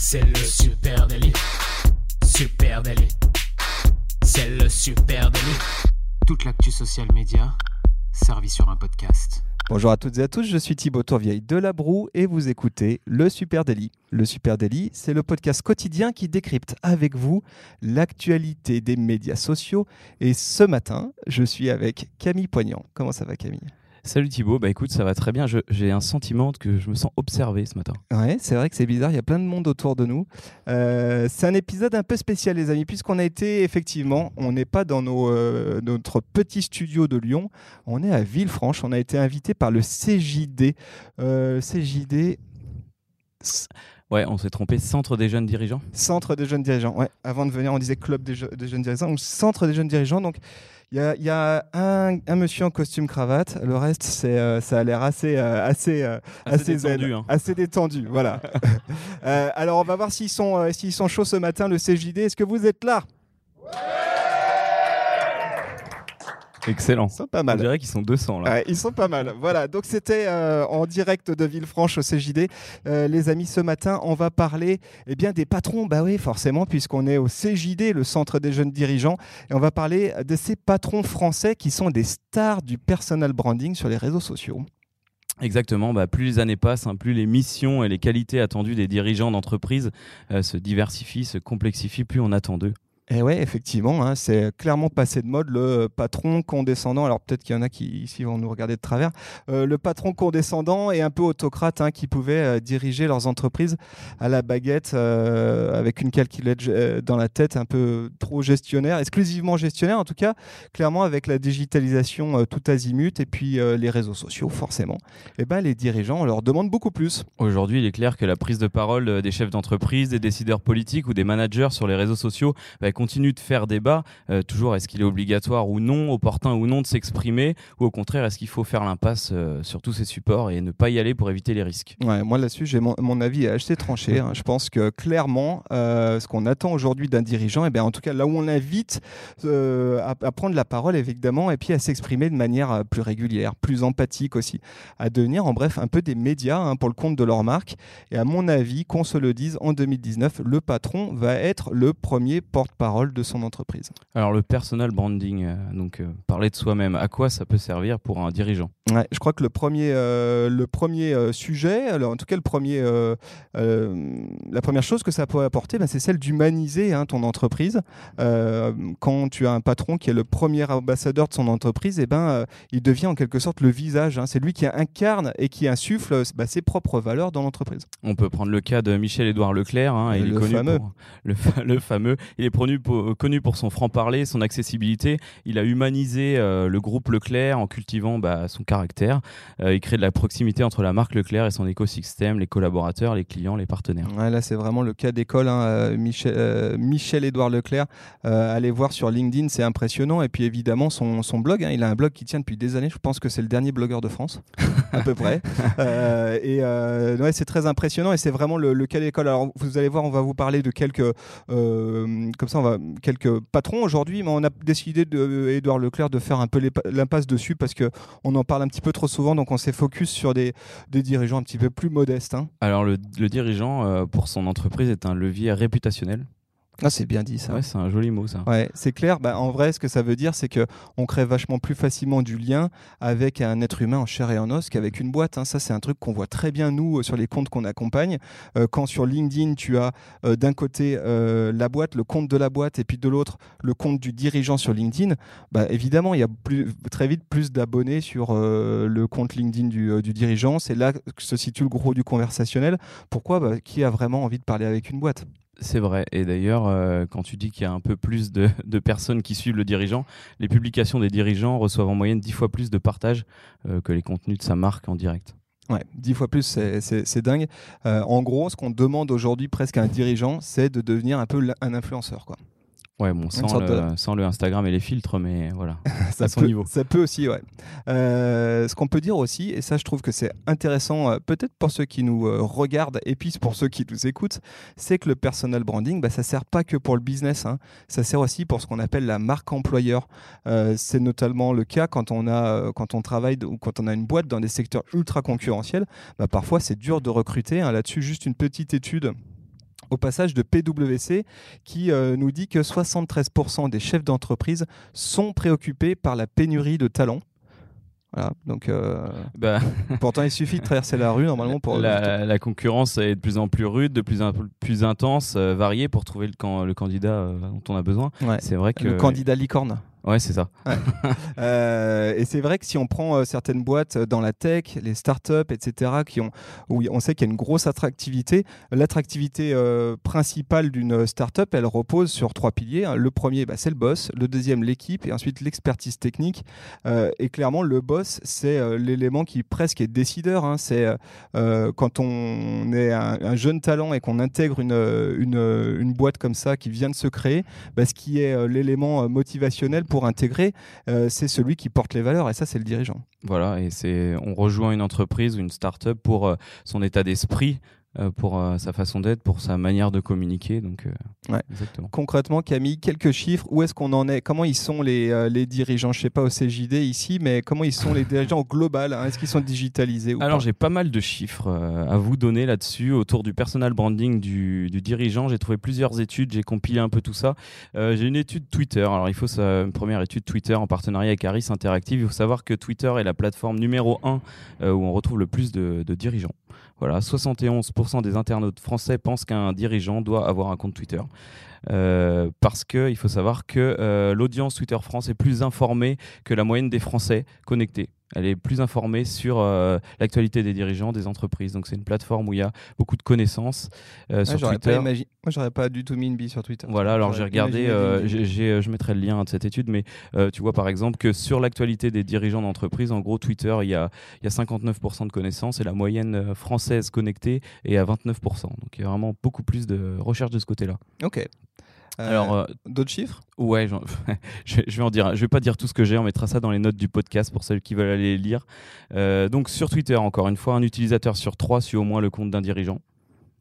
C'est le super délit. Super délit. C'est le super délit. Toute l'actu social média servie sur un podcast. Bonjour à toutes et à tous, je suis Thibaut Tourvieille de La Broue et vous écoutez Le Super Daily. Le Super Daily, c'est le podcast quotidien qui décrypte avec vous l'actualité des médias sociaux. Et ce matin, je suis avec Camille Poignant. Comment ça va Camille? Salut Thibaut, bah écoute, ça va très bien. J'ai un sentiment que je me sens observé ce matin. Ouais, c'est vrai que c'est bizarre, il y a plein de monde autour de nous. Euh, c'est un épisode un peu spécial, les amis, puisqu'on a été effectivement, on n'est pas dans nos, euh, notre petit studio de Lyon, on est à Villefranche. On a été invité par le CJD. Euh, CJD. Ouais, on s'est trompé. Centre des jeunes dirigeants. Centre des jeunes dirigeants. Ouais. Avant de venir, on disait club des, des jeunes dirigeants ou centre des jeunes dirigeants. Donc, il y a, un, monsieur en costume cravate. Le reste, c'est, euh, ça a l'air assez, euh, assez, euh, assez, détendu, hein. assez détendu. Voilà. alors, on va voir s'ils sont, s'ils sont chauds ce matin. Le CJD, est-ce que vous êtes là? Excellent. Ils sont pas mal. On dirait qu'ils sont 200 là. ils sont pas mal. Voilà, donc c'était euh, en direct de Villefranche au CJD. Euh, les amis, ce matin, on va parler eh bien, des patrons. Bah oui, forcément, puisqu'on est au CJD, le centre des jeunes dirigeants. Et on va parler de ces patrons français qui sont des stars du personal branding sur les réseaux sociaux. Exactement, bah, plus les années passent, hein, plus les missions et les qualités attendues des dirigeants d'entreprise euh, se diversifient, se complexifient, plus on attend d'eux. Et ouais, effectivement, hein, c'est clairement passé de mode le patron condescendant. Alors peut-être qu'il y en a qui ici vont nous regarder de travers. Euh, le patron condescendant et un peu autocrate hein, qui pouvait euh, diriger leurs entreprises à la baguette euh, avec une calculette dans la tête, un peu trop gestionnaire, exclusivement gestionnaire en tout cas. Clairement avec la digitalisation tout azimut et puis les réseaux sociaux forcément. Et eh ben les dirigeants on leur demande beaucoup plus. Aujourd'hui, il est clair que la prise de parole des chefs d'entreprise, des décideurs politiques ou des managers sur les réseaux sociaux va continue de faire débat. Euh, toujours, est-ce qu'il est obligatoire ou non, opportun ou non de s'exprimer Ou au contraire, est-ce qu'il faut faire l'impasse euh, sur tous ces supports et ne pas y aller pour éviter les risques? Moi, là-dessus, mon, avis est assez tranché. Hein. Je pense que clairement, euh, ce qu'on attend aujourd'hui d'un dirigeant, eh bien, en tout cas, là où on invite à, prendre la parole, évidemment, et puis à s'exprimer de manière plus régulière, plus empathique aussi, à devenir, en bref, un peu des médias hein, pour le compte de leur marque. Et à mon avis, qu'on se le dise, en 2019, le patron va être le premier porte-parole de son entreprise. Alors le personal branding, euh, donc euh, parler de soi-même, à quoi ça peut servir pour un dirigeant ouais, Je crois que le premier, euh, le premier sujet, alors en tout cas le premier, la première chose que ça peut apporter, bah, c'est celle d'humaniser hein, ton entreprise. quand tu as un patron qui est le premier ambassadeur de son entreprise, et eh ben, il devient en quelque sorte le visage. Hein. c'est lui qui incarne et qui insuffle bah, ses propres valeurs dans l'entreprise. On peut prendre le cas de Michel-Édouard Leclerc, hein, il le est connu fameux. Pour le, le fameux. Il est connu euh, connu pour son franc-parler, son accessibilité. Il a humanisé euh, le groupe Leclerc en cultivant bah, son caractère. Euh, il crée de la proximité entre la marque Leclerc et son écosystème, les collaborateurs, les clients, les partenaires. là, c'est vraiment le cas d'école. Hein, Michel, Michel-Édouard Leclerc, allez voir sur LinkedIn, c'est impressionnant. Et puis évidemment, son, son blog, hein, il a un blog qui tient depuis des années. Je pense que c'est le dernier blogueur de France, à peu près. et ouais, c'est très impressionnant et c'est vraiment le, le cas d'école. Alors, vous allez voir, on va vous parler de quelques. comme ça, on va quelques patrons aujourd'hui, mais on a décidé, de, Edouard Leclerc, de faire un peu l'impasse dessus parce qu'on en parle un petit peu trop souvent, donc on s'est focus sur des, dirigeants un petit peu plus modestes. Hein. Alors le, dirigeant, euh, pour son entreprise, est un levier réputationnel. Ah, c'est bien dit ça. Ouais, c'est un joli mot ça. Ouais, c'est clair. Bah, en vrai, ce que ça veut dire, c'est que on crée vachement plus facilement du lien avec un être humain en chair et en os qu'avec une boîte. Hein. Ça, c'est un truc qu'on voit très bien nous sur les comptes qu'on accompagne. Euh, quand sur LinkedIn, tu as euh, d'un côté euh, la boîte, le compte de la boîte, et puis de l'autre le compte du dirigeant sur LinkedIn, bah, évidemment, il y a plus, très vite plus d'abonnés sur le compte LinkedIn du, du dirigeant. C'est là que se situe le gros du conversationnel. Pourquoi? Bah, Qui a vraiment envie de parler avec une boîte? C'est vrai. Et d'ailleurs, euh, quand tu dis qu'il y a un peu plus de, personnes qui suivent le dirigeant, les publications des dirigeants reçoivent en moyenne dix fois plus de partages euh, que les contenus de sa marque en direct. Ouais, dix fois plus, c'est dingue. Euh, en gros, ce qu'on demande aujourd'hui presque à un dirigeant, c'est de devenir un peu un influenceur. Ouais, bon, sans le, sans le, Instagram et les filtres, mais voilà, ça à son peut, niveau. Ça peut aussi, ouais. Euh, ce qu'on peut dire aussi, et ça je trouve que c'est intéressant, euh, peut-être pour ceux qui nous euh, regardent et puis pour ceux qui nous écoutent, c'est que le personal branding, bah, ça sert pas que pour le business, hein. ça sert aussi pour ce qu'on appelle la marque employeur. c'est notamment le cas quand on, a, quand on travaille ou quand on a une boîte dans des secteurs ultra concurrentiels, bah, parfois c'est dur de recruter. Hein. Là-dessus, juste une petite étude au passage de PwC qui euh, nous dit que 73% des chefs d'entreprise sont préoccupés par la pénurie de talents. Voilà, donc euh, bah. pourtant il suffit de traverser la rue normalement pour la, concurrence est de plus en plus rude, de plus en plus intense, euh, variée pour trouver le, le candidat dont on a besoin. C'est vrai que le candidat licorne. Ouais, c'est ça. Euh, et c'est vrai que si on prend euh, certaines boîtes dans la tech, les startups, etc., qui ont, où on sait qu'il y a une grosse attractivité, l'attractivité euh, principale d'une startup, elle repose sur trois piliers. Hein. Le premier, bah, c'est le boss. Le deuxième, l'équipe. Et ensuite, l'expertise technique. et clairement, le boss, c'est l'élément qui presque est décideur. Hein. C'est quand on est un, jeune talent et qu'on intègre une, une, une, boîte comme ça qui vient de se créer, bah, ce qui est l'élément motivationnel pour intégrer, euh, c'est celui qui porte les valeurs et ça, c'est le dirigeant. Voilà, et c'est on rejoint une entreprise ou une start-up pour euh, son état d'esprit, pour euh, sa façon d'être, pour sa manière de communiquer. Donc, euh, exactement. Concrètement, Camille, quelques chiffres. Où est-ce qu'on en est? Comment ils sont les, les dirigeants? Je ne sais pas au CJD ici, mais comment ils sont les dirigeants au global hein? Est-ce qu'ils sont digitalisés ou Alors, j'ai pas mal de chiffres à vous donner là-dessus autour du personal branding du, du dirigeant. J'ai trouvé plusieurs études, j'ai compilé un peu tout ça. j'ai une étude Twitter. Alors, il faut sa une première étude Twitter en partenariat avec Harris Interactive. Il faut savoir que Twitter est la plateforme numéro 1 où on retrouve le plus de, de dirigeants. Voilà, 71% des internautes français pensent qu'un dirigeant doit avoir un compte Twitter. Euh, parce qu'il faut savoir que euh, l'audience Twitter France est plus informée que la moyenne des Français connectés. Elle est plus informée sur euh, l'actualité des dirigeants, des entreprises. Donc c'est une plateforme où il y a beaucoup de connaissances euh, sur Twitter. Moi, j'aurais pas du tout mis une bille sur Twitter. Voilà, alors j'ai regardé, euh, je mettrai le lien de cette étude, mais tu vois par exemple que sur l'actualité des dirigeants d'entreprise, en gros Twitter, il y a, il y a 59% de connaissances et la moyenne française connectée est à 29%. Donc il y a vraiment beaucoup plus de recherche de ce côté-là. Ok. Alors, euh, d'autres chiffres? Ouais, je, vais en dire. Je vais pas dire tout ce que j'ai. On mettra ça dans les notes du podcast pour ceux qui veulent aller les lire. Euh, donc sur Twitter, encore une fois, un utilisateur sur trois suit au moins le compte d'un dirigeant.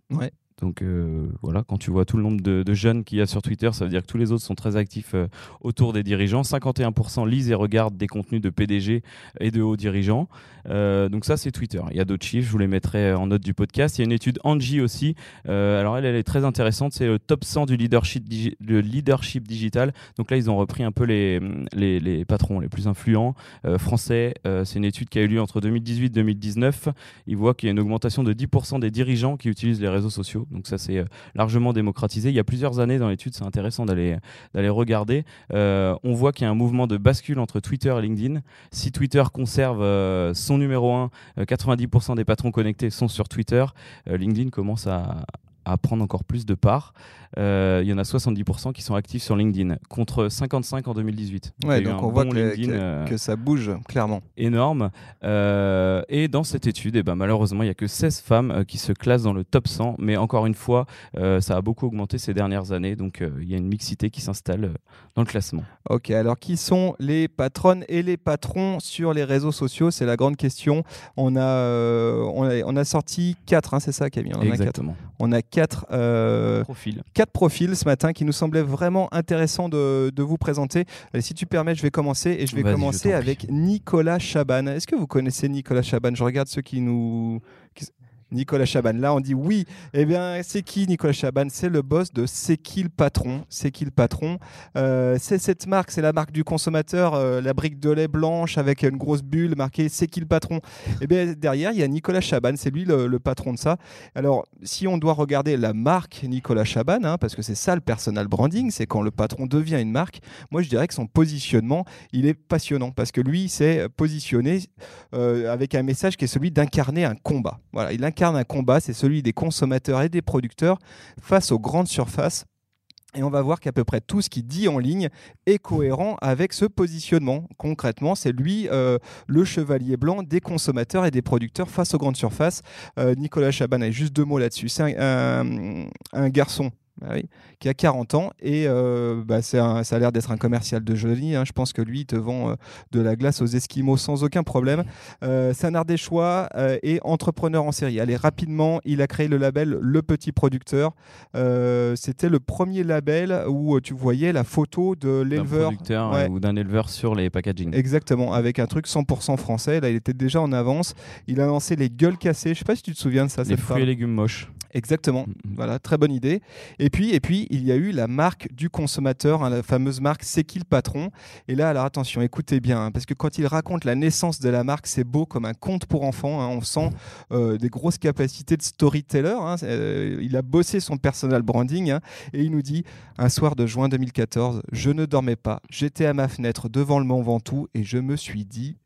Ouais. Donc euh, voilà, quand tu vois tout le nombre de, jeunes qu'il y a sur Twitter, ça veut dire que tous les autres sont très actifs euh, autour des dirigeants. 51% lisent et regardent des contenus de PDG et de hauts dirigeants. Euh, donc ça, c'est Twitter. Il y a d'autres chiffres, je vous les mettrai en note du podcast. Il y a une étude Angie aussi. alors elle, elle est très intéressante. C'est le top 100 du leadership, le leadership digital. Donc là, ils ont repris un peu les, les, les patrons les plus influents français. c'est une étude qui a eu lieu entre 2018 et 2019. Ils voient qu'il y a une augmentation de 10% des dirigeants qui utilisent les réseaux sociaux. Donc ça c'est euh, largement démocratisé. Il y a plusieurs années dans l'étude, c'est intéressant d'aller regarder. Euh, on voit qu'il y a un mouvement de bascule entre Twitter et LinkedIn. Si Twitter conserve euh, son numéro 1, 90% des patrons connectés sont sur Twitter. LinkedIn commence à, à prendre encore plus de parts. Euh, il y en a 70% qui sont actifs sur LinkedIn, contre 55 en 2018. Ouais, donc on voit euh, que, ça bouge clairement. Énorme. Euh, et dans cette étude, et eh ben, malheureusement, il n'y a que 16 femmes qui se classent dans le top 100. Mais encore une fois, ça a beaucoup augmenté ces dernières années. Donc il y a une mixité qui s'installe dans le classement. Ok, alors qui sont les patronnes et les patrons sur les réseaux sociaux? C'est la grande question. On a, on a, sorti 4, hein, c'est ça Camille? On Exactement. on a 4 profils quatre profils ce matin qui nous semblaient vraiment intéressants de, vous présenter. si tu permets, je vais commencer et je vais commencer avec Nicolas Chaban. Est-ce que vous connaissez Nicolas Chaban? Je regarde ceux qui nous, Nicolas Chaban. Là, on dit oui. Eh bien, c'est qui Nicolas Chaban? C'est le boss de C'est qui le patron C'est qui le patron euh, C'est cette marque, c'est la marque du consommateur, euh, la brique de lait blanche avec une grosse bulle marquée C'est qui le patron Eh bien, derrière, il y a Nicolas Chaban. C'est lui le, patron de ça. Alors, si on doit regarder la marque Nicolas Chaban, hein, parce que c'est ça le personal branding, c'est quand le patron devient une marque, moi, je dirais que son positionnement, il est passionnant parce que lui, s'est positionné euh, avec un message qui est celui d'incarner un combat. Voilà, il incarne un combat, c'est celui des consommateurs et des producteurs face aux grandes surfaces. Et on va voir qu'à peu près tout ce qu'il dit en ligne est cohérent avec ce positionnement. Concrètement, c'est lui euh, le chevalier blanc des consommateurs et des producteurs face aux grandes surfaces. Euh, Nicolas Chaban a juste deux mots là-dessus. C'est un, garçon bah qui a 40 ans et euh, bah, ça a l'air d'être un commercial de joli. Hein. Je pense que lui, il te vend euh, de la glace aux Esquimaux sans aucun problème. Euh, c'est un ardéchois et entrepreneur en série. Allez, rapidement, il a créé le label Le Petit Producteur. C'était le premier label où tu voyais la photo de l'éleveur. ou d'un éleveur sur les packaging. Exactement, avec un truc 100% français. Là, il était déjà en avance. Il a lancé les gueules cassées. Je sais pas si tu te souviens de ça. Les fruits et légumes moches. Exactement. Mm, mm. Voilà, très bonne idée. Et puis, et puis, il y a eu la marque du consommateur, hein, la fameuse marque C'est qui le patron? Et là, alors attention, écoutez bien, hein, parce que quand il raconte la naissance de la marque, c'est beau comme un conte pour enfants. Hein. on sent euh, des grosses capacités de storyteller. Euh, il a bossé son personal branding et il nous dit un soir de juin 2014, je ne dormais pas, j'étais à ma fenêtre devant le Mont Ventoux et je me suis dit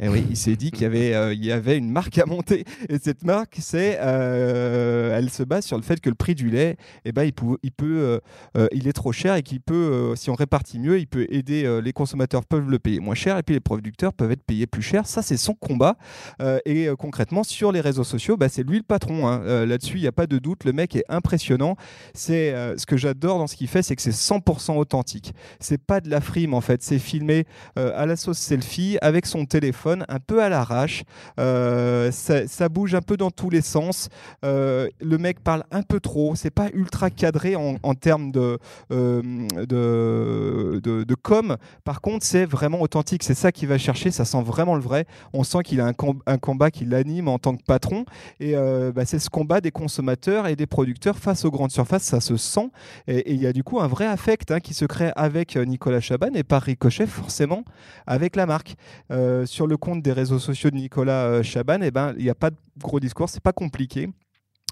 et eh oui, il s'est dit qu'il y avait, euh, y avait une marque à monter. Et cette marque, euh, elle se base sur le fait que le prix du lait, eh ben, il, peut, il, peut, euh, il est trop cher et qu'il peut, si on répartit mieux, il peut aider, les consommateurs peuvent le payer moins cher et puis les producteurs peuvent être payés plus cher. Ça, c'est son combat. et concrètement, sur les réseaux sociaux, bah, c'est lui le patron. Hein. Là-dessus, il n'y a pas de doute. Le mec est impressionnant. C'est ce que j'adore dans ce qu'il fait, c'est que c'est 100% authentique. C'est pas de la frime en fait. C'est filmé à la sauce selfie avec son téléphone un peu à l'arrache. Euh, ça, bouge un peu dans tous les sens. Euh, le mec parle un peu trop. C'est pas ultra cadré en, termes de, euh, de, de, com. Par contre, c'est vraiment authentique. C'est ça qu'il va chercher. Ça sent vraiment le vrai. On sent qu'il a un, un combat qui l'anime en tant que patron. Et bah, c'est ce combat des consommateurs et des producteurs face aux grandes surfaces. Ça se sent. Et il y a du coup un vrai affect hein, qui se crée avec Nicolas Chaban et par ricochet forcément avec la marque. sur le le compte des réseaux sociaux de Nicolas euh, Chaban, eh ben, il n'y a pas de gros discours, c'est pas compliqué.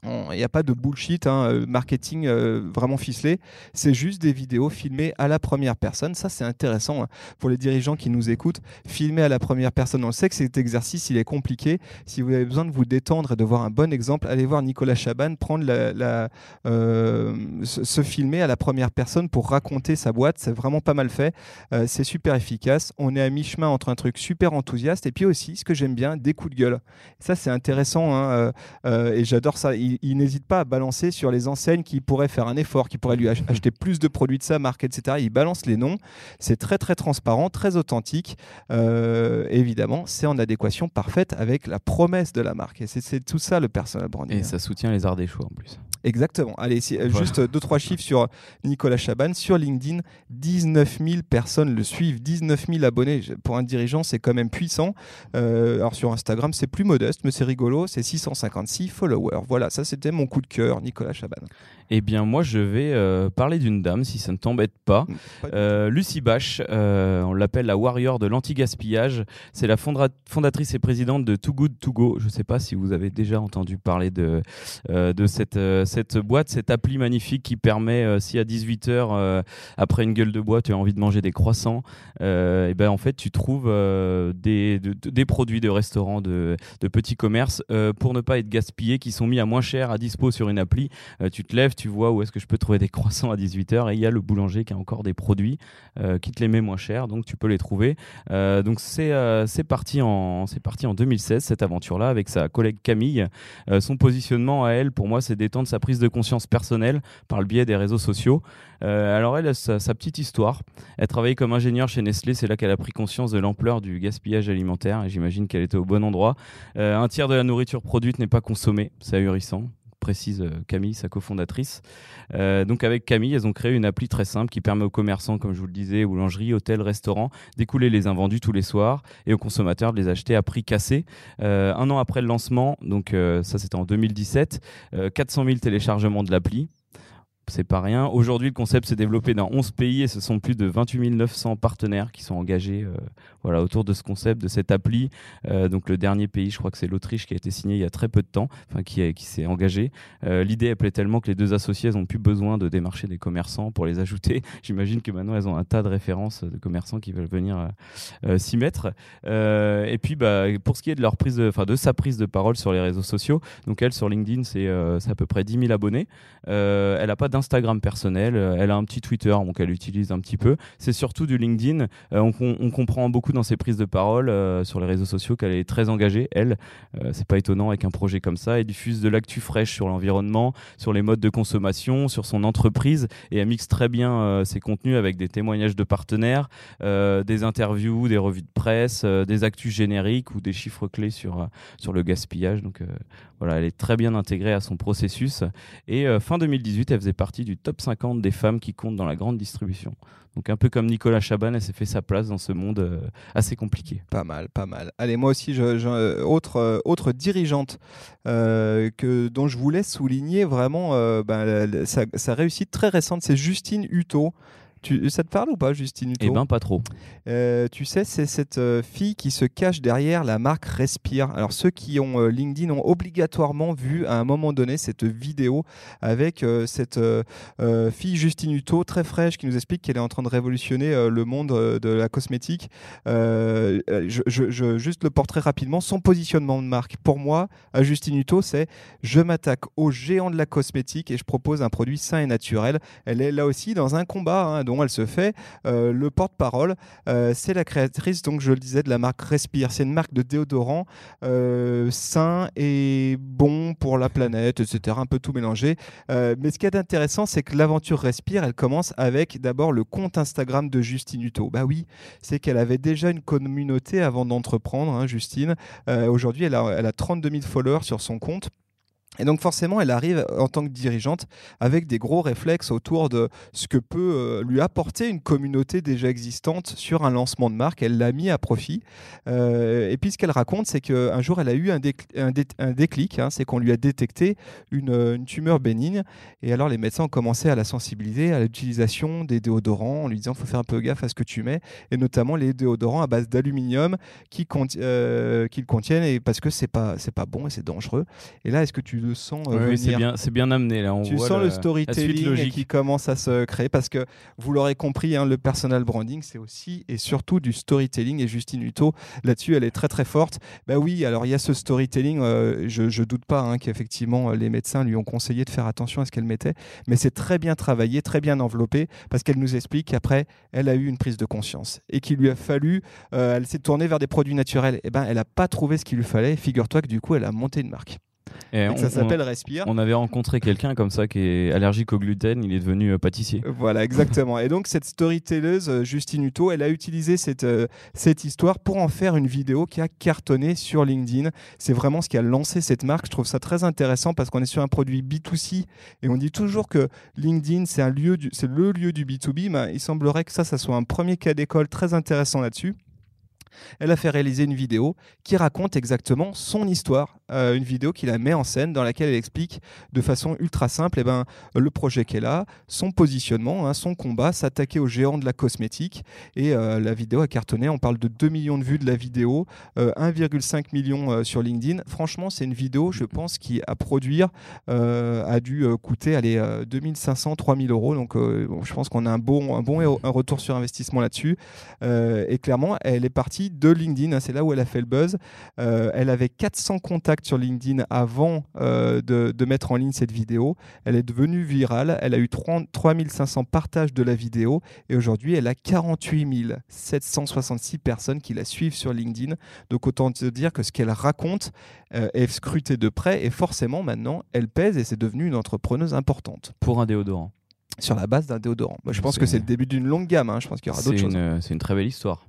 Il n'y a pas de bullshit, hein, euh, marketing euh, vraiment ficelé. C'est juste des vidéos filmées à la première personne. Ça, c'est intéressant hein, pour les dirigeants qui nous écoutent. Filmer à la première personne. On sait que cet exercice, il est compliqué. Si vous avez besoin de vous détendre et de voir un bon exemple, allez voir Nicolas Chaban prendre la, euh, se filmer à la première personne pour raconter sa boîte. C'est vraiment pas mal fait. c'est super efficace. On est à mi-chemin entre un truc super enthousiaste et puis aussi, ce que j'aime bien, des coups de gueule. Ça, c'est intéressant hein, et j'adore ça il, n'hésite pas à balancer sur les enseignes qui pourraient faire un effort, qui pourraient lui acheter plus de produits de sa marque, etc. Il balance les noms. C'est très très transparent, très authentique. Euh, évidemment, c'est en adéquation parfaite avec la promesse de la marque. Et c'est tout ça le personal branding. Et ça soutient les arts des choix en plus. Exactement. Allez, euh, juste deux, trois chiffres sur Nicolas Chaban. Sur LinkedIn, 19 000 personnes le suivent, 19 000 abonnés. Pour un dirigeant, c'est quand même puissant. Euh, alors sur Instagram, c'est plus modeste, mais c'est rigolo, c'est 656 followers. Voilà, ça c'était mon coup de cœur, Nicolas Chaban. Eh bien, moi, je vais euh, parler d'une dame, si ça ne t'embête pas. Mm, Lucie Bache, on l'appelle la warrior de l'anti-gaspillage. C'est la fondatrice et présidente de Too Good To Go. Je ne sais pas si vous avez déjà entendu parler de, de cette cette boîte, cette appli magnifique qui permet, euh, si à 18h, euh, après une gueule de bois, tu as envie de manger des croissants, euh, et ben en fait, tu trouves des, des, produits de restaurants, de, de petits commerces, pour ne pas être gaspillés, qui sont mis à moins cher à dispo sur une appli. tu te lèves, tu vois où est-ce que je peux trouver des croissants à 18h, et il y a le boulanger qui a encore des produits qui te les met moins cher, donc tu peux les trouver. donc c'est c'est parti, en, parti en 2016, cette aventure-là, avec sa collègue Camille. son positionnement à elle, pour moi, c'est d'étendre sa prise de conscience personnelle par le biais des réseaux sociaux. Euh, alors elle a sa, petite histoire. Elle travaillait comme ingénieure chez Nestlé, c'est là qu'elle a pris conscience de l'ampleur du gaspillage alimentaire et j'imagine qu'elle était au bon endroit. Euh, un tiers de la nourriture produite n'est pas consommée, c'est ahurissant précise euh, Camille, sa cofondatrice. Euh, donc avec Camille, elles ont créé une appli très simple qui permet aux commerçants, comme je vous le disais, boulangeries, hôtels, restaurants, d'écouler les invendus tous les soirs et aux consommateurs de les acheter à prix cassé. Euh, un an après le lancement, donc ça c'était en 2017, 400 000 téléchargements de l'appli c'est pas rien. Aujourd'hui, le concept s'est développé dans 11 pays et ce sont plus de 28 900 partenaires qui sont engagés euh, voilà, autour de ce concept, de cette appli. Euh, donc le dernier pays, je crois que c'est l'Autriche qui a été signé il y a très peu de temps, enfin qui, s'est engagé. Euh, l'idée plaît tellement que les deux associés n'ont plus besoin de démarcher des commerçants pour les ajouter. J'imagine que maintenant elles ont un tas de références de commerçants qui veulent venir s'y mettre. et puis bah, pour ce qui est de leur prise, de, de sa prise de parole sur les réseaux sociaux, donc elle sur LinkedIn c'est à peu près 10 000 abonnés. elle n'a pas d'Instagram personnel, euh, elle a un petit Twitter donc elle utilise un petit peu. C'est surtout du LinkedIn. Euh, on, comprend beaucoup dans ses prises de parole euh, sur les réseaux sociaux qu'elle est très engagée. Elle, c'est pas étonnant avec un projet comme ça. Elle diffuse de l'actu fraîche sur l'environnement, sur les modes de consommation, sur son entreprise et elle mixe très bien ses contenus avec des témoignages de partenaires, des interviews, des revues de presse, des actus génériques ou des chiffres clés sur, sur le gaspillage. Donc voilà, elle est très bien intégrée à son processus. Et fin 2018, elle faisait partie du top 50 des femmes qui comptent dans la grande distribution. Donc un peu comme Nicolas Chaban, elle s'est fait sa place dans ce monde euh, assez compliqué. Pas mal, pas mal. Allez, moi aussi, je, euh, autre, euh, autre dirigeante que, dont je voulais souligner vraiment ben, sa, réussite très récente, c'est Justine Hutto ça te parle ou pas, Justine Eh ben, pas trop. Euh, tu sais, c'est cette euh, fille qui se cache derrière la marque Respire. Alors, ceux qui ont euh, LinkedIn ont obligatoirement vu à un moment donné cette vidéo avec cette fille Justine Hutto, très fraîche, qui nous explique qu'elle est en train de révolutionner le monde de la cosmétique. Je, juste le portrait rapidement. Son positionnement de marque, pour moi, à Justine Hutto, c'est je m'attaque aux géants de la cosmétique et je propose un produit sain et naturel. Elle est là aussi dans un combat. Hein, elle se fait euh, le porte-parole. Euh, c'est la créatrice, donc je le disais, de la marque Respire. C'est une marque de déodorant euh, sain et bon pour la planète, etc. Un peu tout mélangé. mais ce qui est intéressant, c'est que l'aventure Respire, elle commence avec d'abord le compte Instagram de Justine Hutto. Bah oui, c'est qu'elle avait déjà une communauté avant d'entreprendre, hein, Justine. Aujourd'hui, elle a, elle a 32 000 followers sur son compte. Et donc forcément, elle arrive en tant que dirigeante avec des gros réflexes autour de ce que peut euh, lui apporter une communauté déjà existante sur un lancement de marque. Elle l'a mis à profit. Euh, et puis ce qu'elle raconte, c'est qu'un jour, elle a eu un, déclic, hein, c'est qu'on lui a détecté une, tumeur bénigne. Et alors les médecins ont commencé à la sensibiliser à l'utilisation des déodorants en lui disant, faut faire un peu gaffe à ce que tu mets, et notamment les déodorants à base d'aluminium qui, euh, contiennent, parce que c'est pas, pas bon et c'est dangereux. Et là, est-ce que tu le sens euh, oui, c'est bien, c'est bien amené là. On tu sens le storytelling qui commence à se créer parce que vous l'aurez compris, hein, le personal branding, c'est aussi et surtout du storytelling. Et Justine Hutto, là-dessus, elle est très très forte. Bah oui, alors il y a ce storytelling. Euh, je, je doute pas hein, qu'effectivement euh, les médecins lui ont conseillé de faire attention à ce qu'elle mettait, mais c'est très bien travaillé, très bien enveloppé parce qu'elle nous explique qu'après, elle a eu une prise de conscience et qu'il lui a fallu, elle s'est tournée vers des produits naturels. Et eh ben, elle n'a pas trouvé ce qu'il lui fallait. Figure-toi que du coup, elle a monté une marque ça s'appelle Respire. On avait rencontré quelqu'un comme ça qui est allergique au gluten, il est devenu euh, pâtissier. Voilà, exactement. et donc cette storytelleuse, euh, Justine Hutto, elle a utilisé cette, euh, cette histoire pour en faire une vidéo qui a cartonné sur LinkedIn. C'est vraiment ce qui a lancé cette marque. Je trouve ça très intéressant parce qu'on est sur un produit B2C et on dit toujours que LinkedIn, c'est le lieu du B2B. Mais il semblerait que ça, ça soit un premier cas d'école très intéressant là-dessus elle a fait réaliser une vidéo qui raconte exactement son histoire, euh, une vidéo qui la met en scène dans laquelle elle explique de façon ultra simple eh ben, le projet qu'elle a, son positionnement, hein, son combat, s'attaquer aux géants de la cosmétique. Et euh, la vidéo a cartonné, on parle de 2 millions de vues de la vidéo, 1,5 euh, million sur LinkedIn. Franchement, c'est une vidéo, je pense, qui à produire a dû coûter allez, 2500, 3000 euros. Donc je pense qu'on a un bon, un bon un retour sur investissement là-dessus. et clairement, elle est partie de LinkedIn. Hein, c'est là où elle a fait le buzz. Euh, elle avait 400 contacts sur LinkedIn avant euh, de, mettre en ligne cette vidéo. Elle est devenue virale. Elle a eu 3500 partages de la vidéo et aujourd'hui, elle a 48 766 personnes qui la suivent sur LinkedIn. Donc autant te dire que ce qu'elle raconte euh, est scruté de près et forcément maintenant, elle pèse et c'est devenu une entrepreneuse importante. Pour un déodorant sur la base d'un déodorant. je pense que c'est le début d'une longue gamme. Hein. Je pense qu'il y aura d'autres choses. C'est une très belle histoire.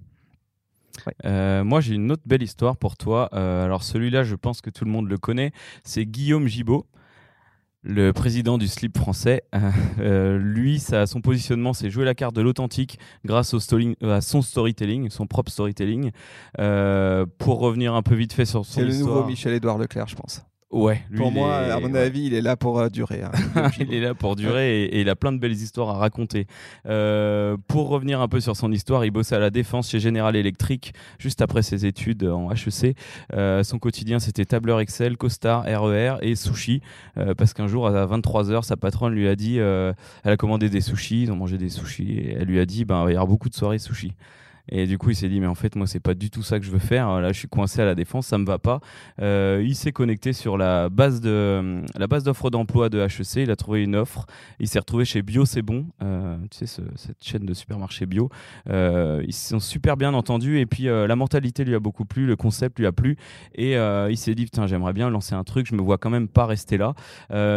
Euh, moi, j'ai une autre belle histoire pour toi. Euh, alors, celui-là, je pense que tout le monde le connaît. C'est Guillaume Gibaud, le président du slip français. Euh, lui, ça, son positionnement, c'est jouer la carte de l'authentique grâce au à son storytelling, son propre storytelling. pour revenir un peu vite fait sur son. C'est le nouveau Michel-Édouard Leclerc, je pense. Ouais. pour moi, à mon avis, il est là pour euh, durer. Hein. il est là pour durer et, il a plein de belles histoires à raconter. Euh, pour revenir un peu sur son histoire, il bossait à la défense chez General Electric juste après ses études en HEC. Euh, son quotidien, c'était tableur Excel, costard, RER et sushi. parce qu'un jour, à 23h, sa patronne lui a dit, elle a commandé des sushis, ils ont mangé des sushis et elle lui a dit, ben, il va y avoir beaucoup de soirées sushis. Et du coup, il s'est dit, mais en fait, moi, c'est pas du tout ça que je veux faire. Là, je suis coincé à la défense, ça me va pas. Euh, il s'est connecté sur la base de la base d'offres d'emploi de HEC. Il a trouvé une offre. Il s'est retrouvé chez Bio, c'est bon. Euh, tu sais, cette chaîne de supermarché bio. Euh, ils se sont super bien entendus. Et puis, la mentalité lui a beaucoup plu, le concept lui a plu. Et il s'est dit, putain, j'aimerais bien lancer un truc. Je me vois quand même pas rester là.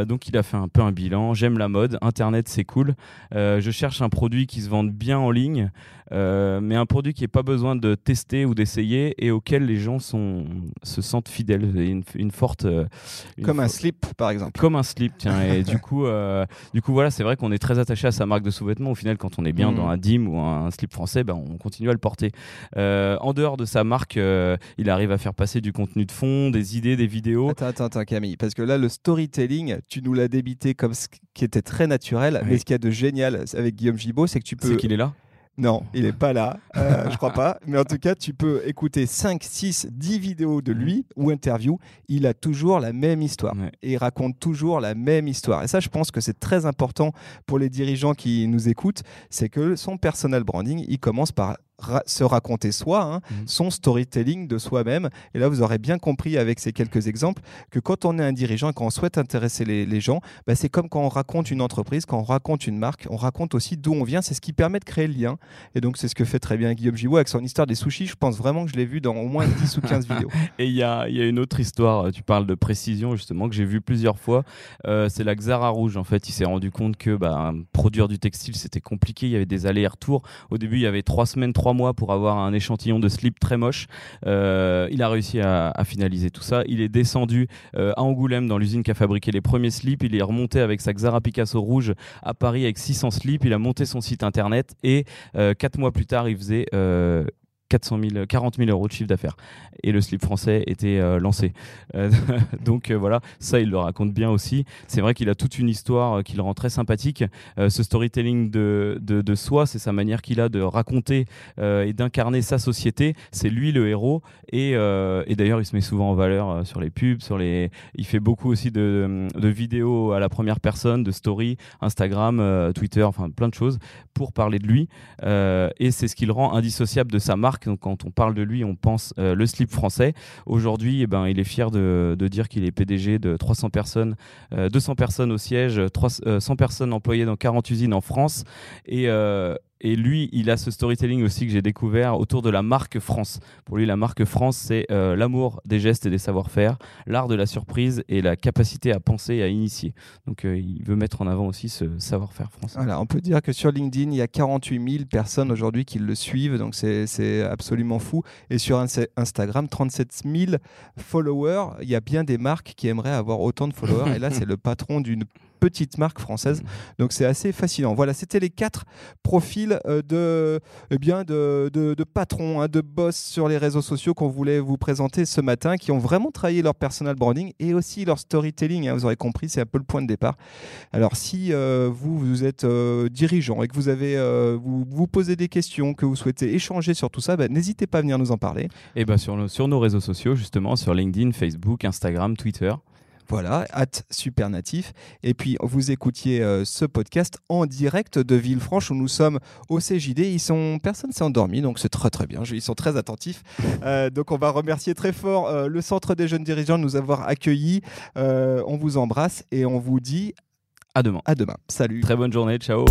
donc, il a fait un peu un bilan. J'aime la mode. Internet, c'est cool. je cherche un produit qui se vende bien en ligne, mais un produit qui n'est pas besoin de tester ou d'essayer et auquel les gens sont, se sentent fidèles. Une, une forte. comme un slip, par exemple. Comme un slip, tiens. et du coup, du coup, voilà, c'est vrai qu'on est très attaché à sa marque de sous-vêtements. Au final, quand on est bien mm. dans un DIM ou un, slip français, ben, on continue à le porter. en dehors de sa marque, il arrive à faire passer du contenu de fond, des idées, des vidéos. Attends, attends, attends Camille, parce que là, le storytelling, tu nous l'as débité comme ce qui était très naturel, mais ce qu'il y a de génial avec Guillaume Gibaud, c'est que tu peux. C'est qu'il est là non, il n'est pas là, euh, je crois pas. Mais en tout cas, tu peux écouter 5, 6, 10 vidéos de lui ou interviews. Il a toujours la même histoire. Et il raconte toujours la même histoire. Et ça, je pense que c'est très important pour les dirigeants qui nous écoutent. C'est que son personal branding, il commence par se raconter soi, hein, mhm. son storytelling de soi-même. Et là, vous aurez bien compris avec ces quelques exemples que quand on est un dirigeant et qu'on souhaite intéresser les, gens, bah, c'est comme quand on raconte une entreprise, quand on raconte une marque, on raconte aussi d'où on vient. C'est ce qui permet de créer le lien. Et donc, c'est ce que fait très bien Guillaume Gibault avec son histoire des sushis. Je pense vraiment que je l'ai vu dans au moins 10 ou 15 vidéos. Et il y a, y a, une autre histoire, tu parles de précision justement, que j'ai vu plusieurs fois. Euh, c'est la Xara Rouge. En fait, il s'est rendu compte que bah, produire du textile, c'était compliqué. Il y avait des allers-retours. Au début, il y avait trois semaines, trois mois pour avoir un échantillon de slip très moche. Euh, il a réussi à, finaliser tout ça. Il est descendu euh, à Angoulême dans l'usine qui a fabriqué les premiers slips. Il est remonté avec sa Xara Picasso rouge à Paris avec 600 slips. Il a monté son site internet et euh, quatre mois plus tard, il faisait 400 000, 40 000 euros de chiffre d'affaires. Et le slip français était euh, lancé. Euh, donc euh, voilà, ça il le raconte bien aussi. C'est vrai qu'il a toute une histoire qui le rend très sympathique. ce storytelling de, de, soi, c'est sa manière qu'il a de raconter et d'incarner sa société. C'est lui le héros. Et, et d'ailleurs, il se met souvent en valeur sur les pubs, sur les. Il fait beaucoup aussi de, de vidéos à la première personne, de stories, Instagram, Twitter, enfin plein de choses pour parler de lui. et c'est ce qui le rend indissociable de sa marque donc, quand on parle de lui, on pense euh, le slip français. Aujourd'hui, eh ben, il est fier de, dire qu'il est PDG de 300 personnes, 200 euh, personnes au siège, 300 euh, personnes employées dans 40 usines en France. Et, et lui, il a ce storytelling aussi que j'ai découvert autour de la marque France. Pour lui, la marque France, c'est euh, l'amour des gestes et des savoir-faire, l'art de la surprise et la capacité à penser et à initier. Donc, euh, il veut mettre en avant aussi ce savoir-faire français. Voilà, on peut dire que sur LinkedIn, il y a 48 000 personnes aujourd'hui qui le suivent, donc c'est absolument fou. Et sur Instagram, 37 000 followers. Il y a bien des marques qui aimeraient avoir autant de followers. et là, c'est le patron d'une petite marque française. Donc c'est assez fascinant. Voilà, c'était les quatre profils euh, de, eh bien de, de, patrons, hein, de boss sur les réseaux sociaux qu'on voulait vous présenter ce matin, qui ont vraiment travaillé leur personal branding et aussi leur storytelling. Hein. vous aurez compris, c'est un peu le point de départ. Alors si euh, vous, vous êtes euh, dirigeant et que vous avez vous, vous posez des questions, que vous souhaitez échanger sur tout ça, bah, n'hésitez pas à venir nous en parler. Et ben sur, sur nos réseaux sociaux, justement, sur LinkedIn, Facebook, Instagram, Twitter. Voilà, at Supernatif. Et puis, vous écoutiez euh, ce podcast en direct de Villefranche où nous sommes au CJD. Ils sont, personne s'est endormi, donc c'est très très bien. Ils sont très attentifs. Euh, donc, on va remercier très fort euh, le Centre des jeunes dirigeants de nous avoir accueillis. on vous embrasse et on vous dit à demain. À demain. Salut. Très bonne journée. Ciao.